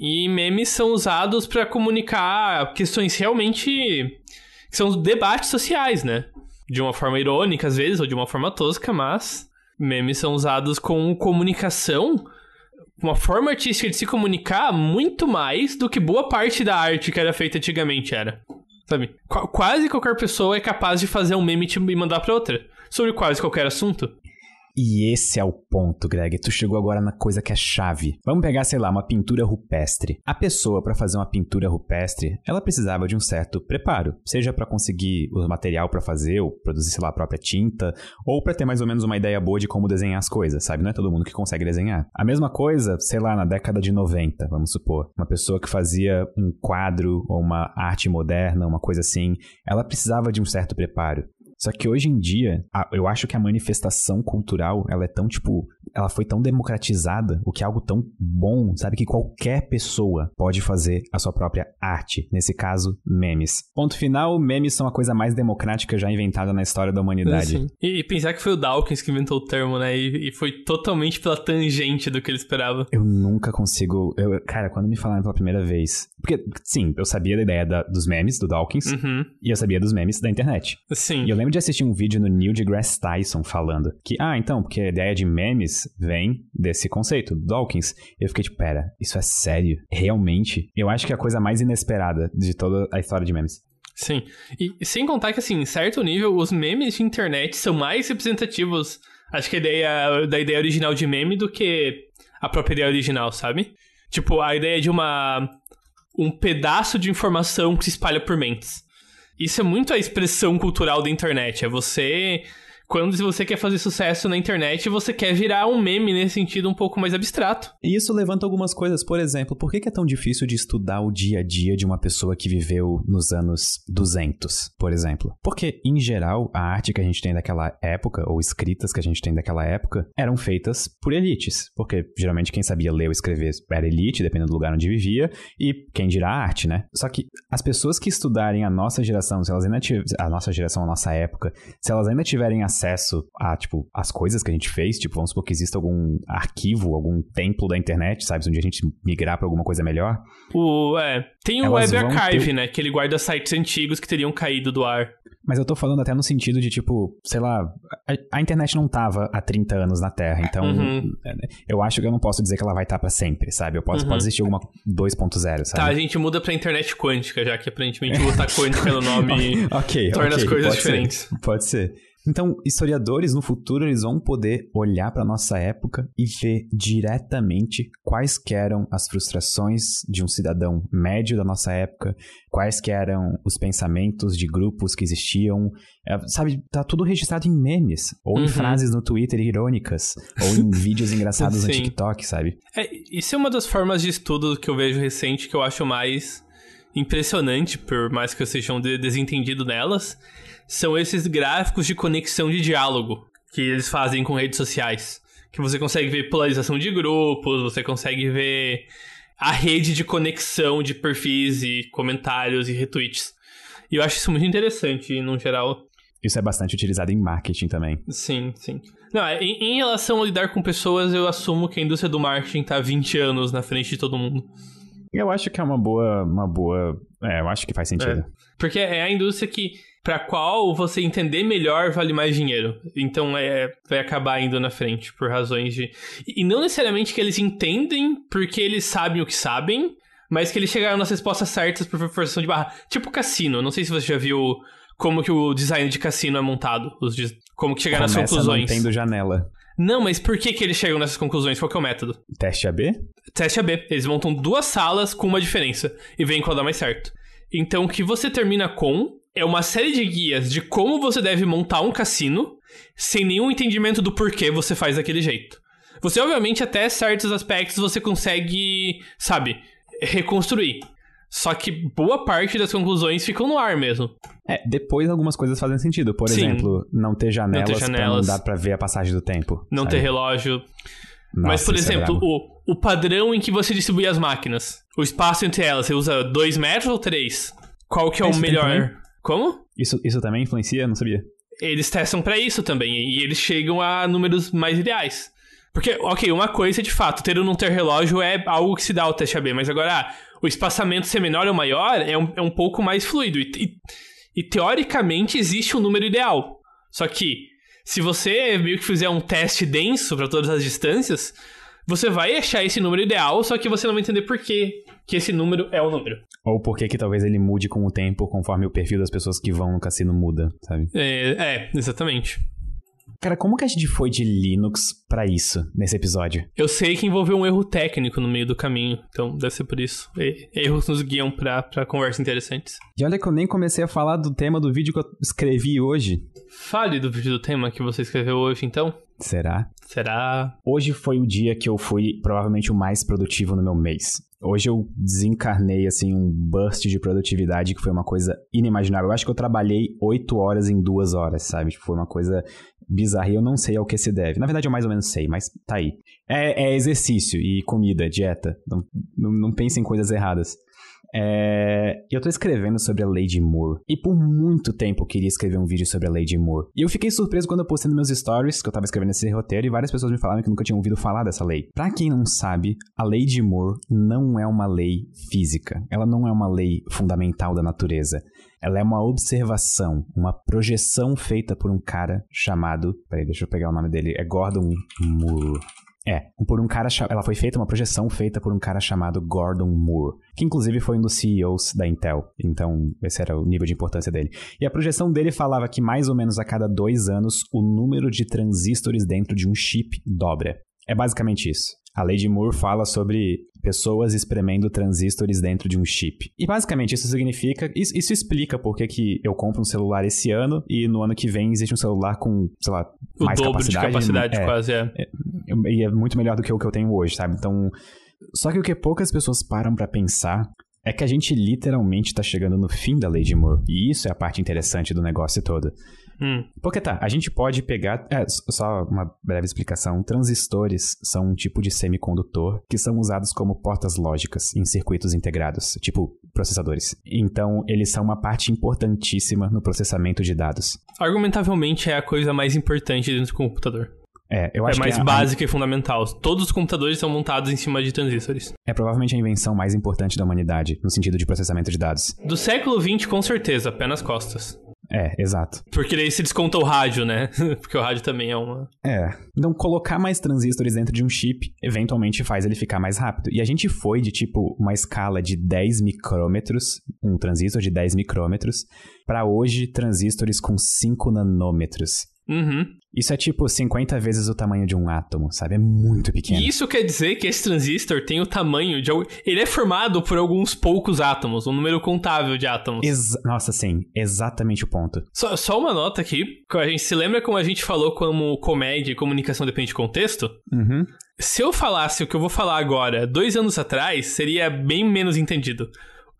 E memes são usados para comunicar questões realmente que são debates sociais, né? De uma forma irônica às vezes ou de uma forma tosca, mas memes são usados com comunicação uma forma artística de se comunicar muito mais do que boa parte da arte que era feita antigamente era. Sabe? Qu quase qualquer pessoa é capaz de fazer um meme e mandar pra outra. Sobre quase qualquer assunto. E esse é o ponto, Greg. Tu chegou agora na coisa que é chave. Vamos pegar, sei lá, uma pintura rupestre. A pessoa, para fazer uma pintura rupestre, ela precisava de um certo preparo, seja para conseguir o material para fazer, ou produzir, sei lá, a própria tinta, ou para ter mais ou menos uma ideia boa de como desenhar as coisas, sabe? Não é todo mundo que consegue desenhar. A mesma coisa, sei lá, na década de 90, vamos supor. Uma pessoa que fazia um quadro ou uma arte moderna, uma coisa assim, ela precisava de um certo preparo. Só que hoje em dia, eu acho que a manifestação cultural, ela é tão, tipo, ela foi tão democratizada, o que é algo tão bom, sabe? Que qualquer pessoa pode fazer a sua própria arte. Nesse caso, memes. Ponto final, memes são a coisa mais democrática já inventada na história da humanidade. Sim. E, e pensar que foi o Dawkins que inventou o termo, né? E, e, foi totalmente pela tangente do que ele esperava. Eu nunca consigo. Eu, cara, quando me falaram pela primeira vez. Porque, sim, eu sabia da ideia da, dos memes, do Dawkins, uhum. e eu sabia dos memes da internet. Sim. E eu lembro de assistir um vídeo no Neil deGrasse Tyson falando que, ah, então, porque a ideia de memes vem desse conceito, Dawkins. Eu fiquei tipo, pera, isso é sério? Realmente? Eu acho que é a coisa mais inesperada de toda a história de memes. Sim. E sem contar que, assim, em certo nível, os memes de internet são mais representativos, acho que a ideia, da ideia original de meme do que a própria ideia original, sabe? Tipo, a ideia de uma. um pedaço de informação que se espalha por mentes. Isso é muito a expressão cultural da internet. É você quando você quer fazer sucesso na internet, você quer virar um meme nesse sentido um pouco mais abstrato. E isso levanta algumas coisas. Por exemplo, por que é tão difícil de estudar o dia a dia de uma pessoa que viveu nos anos 200, por exemplo? Porque, em geral, a arte que a gente tem daquela época, ou escritas que a gente tem daquela época, eram feitas por elites. Porque, geralmente, quem sabia ler ou escrever era elite, dependendo do lugar onde vivia, e quem dirá arte, né? Só que as pessoas que estudarem a nossa geração, se elas ainda tiverem, a nossa geração, a nossa época, se elas ainda tiverem acesso acesso a, tipo, as coisas que a gente fez. Tipo, vamos supor que exista algum arquivo, algum templo da internet, sabe? Se um dia a gente migrar pra alguma coisa melhor. O, é, tem o Web Archive, ter... né? Que ele guarda sites antigos que teriam caído do ar. Mas eu tô falando até no sentido de, tipo, sei lá, a, a internet não tava há 30 anos na Terra, então uhum. É, eu acho que eu não posso dizer que ela vai estar tá para sempre, sabe? Eu posso, uhum. Pode existir alguma 2.0, sabe? Tá, a gente muda pra internet quântica, já que aparentemente botar quântica no nome okay, torna okay, as coisas diferentes. Ser, pode ser. Então, historiadores no futuro eles vão poder olhar para nossa época e ver diretamente quais eram as frustrações de um cidadão médio da nossa época, quais eram os pensamentos de grupos que existiam, é, sabe, tá tudo registrado em memes, ou uhum. em frases no Twitter irônicas, ou em vídeos engraçados no TikTok, sabe? É, isso é uma das formas de estudo que eu vejo recente que eu acho mais impressionante, por mais que eu seja um desentendido nelas, são esses gráficos de conexão de diálogo que eles fazem com redes sociais. Que você consegue ver polarização de grupos, você consegue ver a rede de conexão de perfis e comentários e retweets. E eu acho isso muito interessante, no geral. Isso é bastante utilizado em marketing também. Sim, sim. Não, é, em, em relação a lidar com pessoas, eu assumo que a indústria do marketing está 20 anos na frente de todo mundo. Eu acho que é uma boa, uma boa. É, eu acho que faz sentido. É. Porque é a indústria que para qual você entender melhor vale mais dinheiro. Então é, vai acabar indo na frente por razões de. E não necessariamente que eles entendem porque eles sabem o que sabem, mas que eles chegaram nas respostas certas por forçação de barra. Tipo cassino. Não sei se você já viu como que o design de cassino é montado. Os de... Como que chegaram nas conclusões. Não tendo janela. Não, mas por que, que eles chegam nessas conclusões? Qual que é o método? Teste AB? Teste AB. Eles montam duas salas com uma diferença e veem qual dá mais certo. Então, o que você termina com é uma série de guias de como você deve montar um cassino sem nenhum entendimento do porquê você faz daquele jeito. Você, obviamente, até certos aspectos você consegue, sabe, reconstruir. Só que boa parte das conclusões ficam no ar mesmo. É, depois algumas coisas fazem sentido. Por Sim. exemplo, não ter janelas, não ter janelas pra não dar pra ver a passagem do tempo. Não sabe? ter relógio. Nossa, Mas, por é exemplo, é o, o padrão em que você distribui as máquinas. O espaço entre elas, você usa 2 metros ou 3? Qual que é, é o melhor? Como? Isso, isso também influencia? Não sabia. Eles testam para isso também, e eles chegam a números mais ideais. Porque, ok, uma coisa é de fato, ter ou não ter relógio é algo que se dá ao teste AB, mas agora, ah, o espaçamento ser menor ou maior é um, é um pouco mais fluido. E, e, e teoricamente existe um número ideal. Só que, se você meio que fizer um teste denso para todas as distâncias, você vai achar esse número ideal, só que você não vai entender por que, que esse número é o número. Ou por que que talvez ele mude com o tempo, conforme o perfil das pessoas que vão no cassino muda, sabe? É, é exatamente. Cara, como que a gente foi de Linux para isso nesse episódio? Eu sei que envolveu um erro técnico no meio do caminho, então deve ser por isso. Erros nos guiam pra, pra conversas interessantes. E olha que eu nem comecei a falar do tema do vídeo que eu escrevi hoje. Fale do vídeo do tema que você escreveu hoje, então. Será? Será? Hoje foi o dia que eu fui provavelmente o mais produtivo no meu mês. Hoje eu desencarnei, assim, um burst de produtividade que foi uma coisa inimaginável. Eu acho que eu trabalhei oito horas em duas horas, sabe? Tipo, foi uma coisa bizarra e eu não sei ao que se deve. Na verdade, eu mais ou menos sei, mas tá aí. É, é exercício e comida, dieta. Não, não, não pense em coisas erradas. É... Eu tô escrevendo sobre a Lady Moore. E por muito tempo eu queria escrever um vídeo sobre a Lady Moore. E eu fiquei surpreso quando eu postei nos meus stories que eu tava escrevendo esse roteiro e várias pessoas me falaram que nunca tinham ouvido falar dessa lei. Pra quem não sabe, a Lady Moore não é uma lei física. Ela não é uma lei fundamental da natureza. Ela é uma observação, uma projeção feita por um cara chamado. Peraí, deixa eu pegar o nome dele. É Gordon Moore. É, por um cara. Ela foi feita, uma projeção feita por um cara chamado Gordon Moore, que inclusive foi um dos CEOs da Intel. Então, esse era o nível de importância dele. E a projeção dele falava que mais ou menos a cada dois anos o número de transistores dentro de um chip dobra. É basicamente isso. A lei de Moore fala sobre pessoas espremendo transistores dentro de um chip. E basicamente isso significa, isso, isso explica por que eu compro um celular esse ano e no ano que vem existe um celular com, sei lá, o mais dobro capacidade. de capacidade é, quase, é. é. E é muito melhor do que o que eu tenho hoje, sabe? Então, só que o que poucas pessoas param para pensar é que a gente literalmente tá chegando no fim da lei de Moore. E isso é a parte interessante do negócio todo. Hum. Porque tá, a gente pode pegar. É, só uma breve explicação. Transistores são um tipo de semicondutor que são usados como portas lógicas em circuitos integrados, tipo processadores. Então, eles são uma parte importantíssima no processamento de dados. Argumentavelmente é a coisa mais importante dentro do computador. É, eu acho é mais que é a- básica e fundamental. Todos os computadores são montados em cima de transistores. É provavelmente a invenção mais importante da humanidade, no sentido de processamento de dados. Do século XX, com certeza, pé nas costas. É, exato. Porque daí se desconta o rádio, né? Porque o rádio também é uma. É. Então, colocar mais transistores dentro de um chip eventualmente faz ele ficar mais rápido. E a gente foi de tipo uma escala de 10 micrômetros, um transistor de 10 micrômetros, para hoje transistores com 5 nanômetros. Uhum. Isso é tipo 50 vezes o tamanho de um átomo, sabe? É muito pequeno. E isso quer dizer que esse transistor tem o tamanho de. Ele é formado por alguns poucos átomos, um número contável de átomos. Exa- Nossa, sim, exatamente o ponto. Só, só uma nota aqui. A gente se lembra como a gente falou como comédia e comunicação depende de contexto? Uhum. Se eu falasse o que eu vou falar agora dois anos atrás, seria bem menos entendido.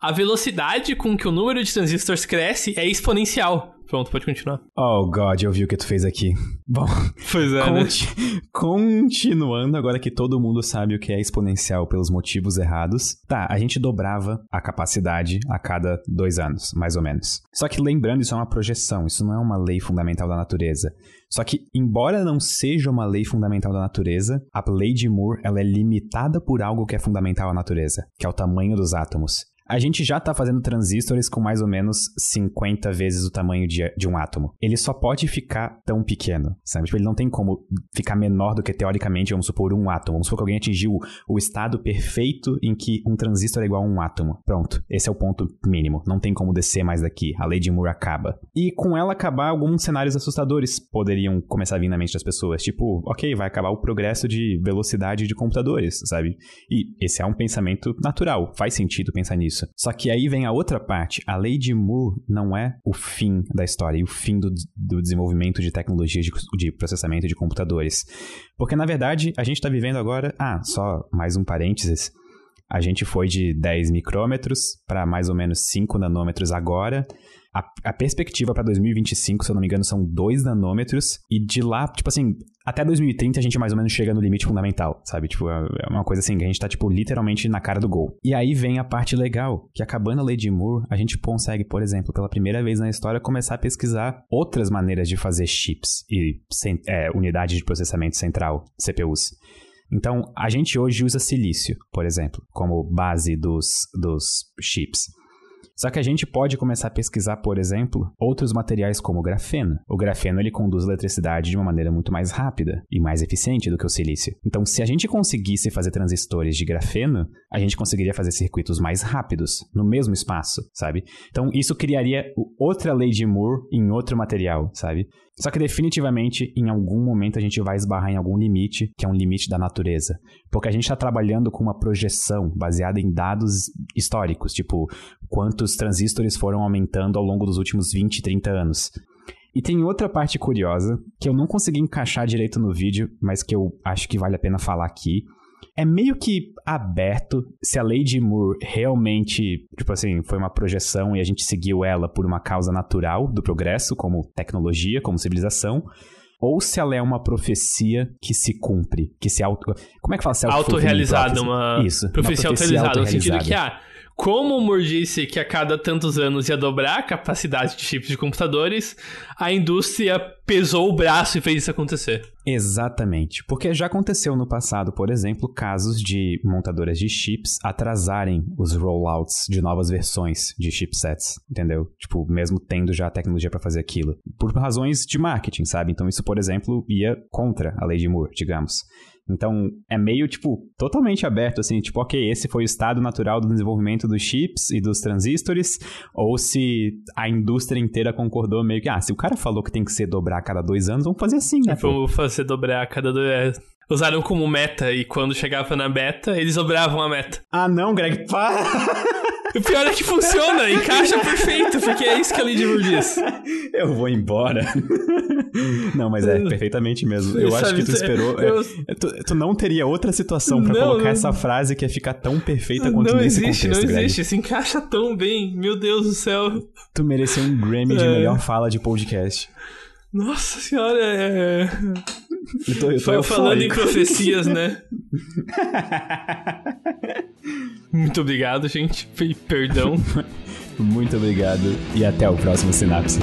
A velocidade com que o número de transistores cresce é exponencial. Pronto, pode continuar. Oh, God, eu vi o que tu fez aqui. Bom, Pois é, né? conti- continuando, agora que todo mundo sabe o que é exponencial pelos motivos errados. Tá, a gente dobrava a capacidade a cada dois anos, mais ou menos. Só que lembrando, isso é uma projeção, isso não é uma lei fundamental da natureza. Só que, embora não seja uma lei fundamental da natureza, a lei de Moore ela é limitada por algo que é fundamental à natureza, que é o tamanho dos átomos. A gente já tá fazendo transistores com mais ou menos 50 vezes o tamanho de, de um átomo. Ele só pode ficar tão pequeno, sabe? Tipo, ele não tem como ficar menor do que, teoricamente, vamos supor, um átomo. Vamos supor que alguém atingiu o estado perfeito em que um transistor é igual a um átomo. Pronto, esse é o ponto mínimo. Não tem como descer mais daqui. A lei de Moore acaba. E com ela acabar, alguns cenários assustadores poderiam começar a vir na mente das pessoas. Tipo, ok, vai acabar o progresso de velocidade de computadores, sabe? E esse é um pensamento natural. Faz sentido pensar nisso. Só que aí vem a outra parte. A lei de Moore não é o fim da história e o fim do, do desenvolvimento de tecnologias de, de processamento de computadores. Porque, na verdade, a gente está vivendo agora. Ah, só mais um parênteses. A gente foi de 10 micrômetros para mais ou menos 5 nanômetros agora. A, a perspectiva para 2025, se eu não me engano, são 2 nanômetros. E de lá, tipo assim, até 2030 a gente mais ou menos chega no limite fundamental, sabe? Tipo, é é uma coisa assim, que a gente tá, tipo, literalmente na cara do gol. E aí vem a parte legal, que acabando a lei de Moore, a gente consegue, por exemplo, pela primeira vez na história, começar a pesquisar outras maneiras de fazer chips e é, unidade de processamento central, CPUs. Então, a gente hoje usa silício, por exemplo, como base dos, dos chips. Só que a gente pode começar a pesquisar, por exemplo, outros materiais como o grafeno. O grafeno ele conduz eletricidade de uma maneira muito mais rápida e mais eficiente do que o silício. Então, se a gente conseguisse fazer transistores de grafeno, a gente conseguiria fazer circuitos mais rápidos no mesmo espaço, sabe? Então, isso criaria outra lei de Moore em outro material, sabe? Só que definitivamente, em algum momento, a gente vai esbarrar em algum limite, que é um limite da natureza. Porque a gente está trabalhando com uma projeção baseada em dados históricos, tipo, quantos transistores foram aumentando ao longo dos últimos 20, 30 anos. E tem outra parte curiosa, que eu não consegui encaixar direito no vídeo, mas que eu acho que vale a pena falar aqui. É meio que aberto se a lei de Moore realmente, tipo assim, foi uma projeção e a gente seguiu ela por uma causa natural do progresso, como tecnologia, como civilização, ou se ela é uma profecia que se cumpre, que se auto... Como é que fala? Autorrealizada, uma Isso, profecia uma autorrealizada, no sentido que, autorrealizada. ah, como o Moore disse que a cada tantos anos ia dobrar a capacidade de chips de computadores, a indústria pesou o braço e fez isso acontecer. Exatamente. Porque já aconteceu no passado, por exemplo, casos de montadoras de chips atrasarem os rollouts de novas versões de chipsets, entendeu? Tipo, mesmo tendo já a tecnologia para fazer aquilo. Por razões de marketing, sabe? Então isso, por exemplo, ia contra a lei de Moore, digamos. Então, é meio, tipo, totalmente aberto, assim, tipo, ok, esse foi o estado natural do desenvolvimento dos chips e dos transistores, ou se a indústria inteira concordou meio que, ah, se o cara falou que tem que ser dobrar a cada dois anos, vamos fazer assim, né? pô? Vamos fazer dobrar a cada dois. é, Usaram como meta e quando chegava na beta, eles dobravam a meta. Ah, não, Greg, para! O pior é que funciona, encaixa perfeito, porque é isso que a Moore diz. Eu vou embora. Não, mas é perfeitamente mesmo. Eu acho que tu esperou. eu- é, tu, tu não teria outra situação pra Não, colocar não. essa frase que ia ficar tão perfeita quanto Não nesse existe, contexto, não Greg. existe. Se encaixa tão bem. Meu Deus do céu. Tu mereceu um Grammy de É. melhor fala de podcast. Nossa senhora, é. Eu tô, eu tô Foi falando em profecias, né? Muito obrigado, gente. Perdão. Muito obrigado e até o próximo Sinapse.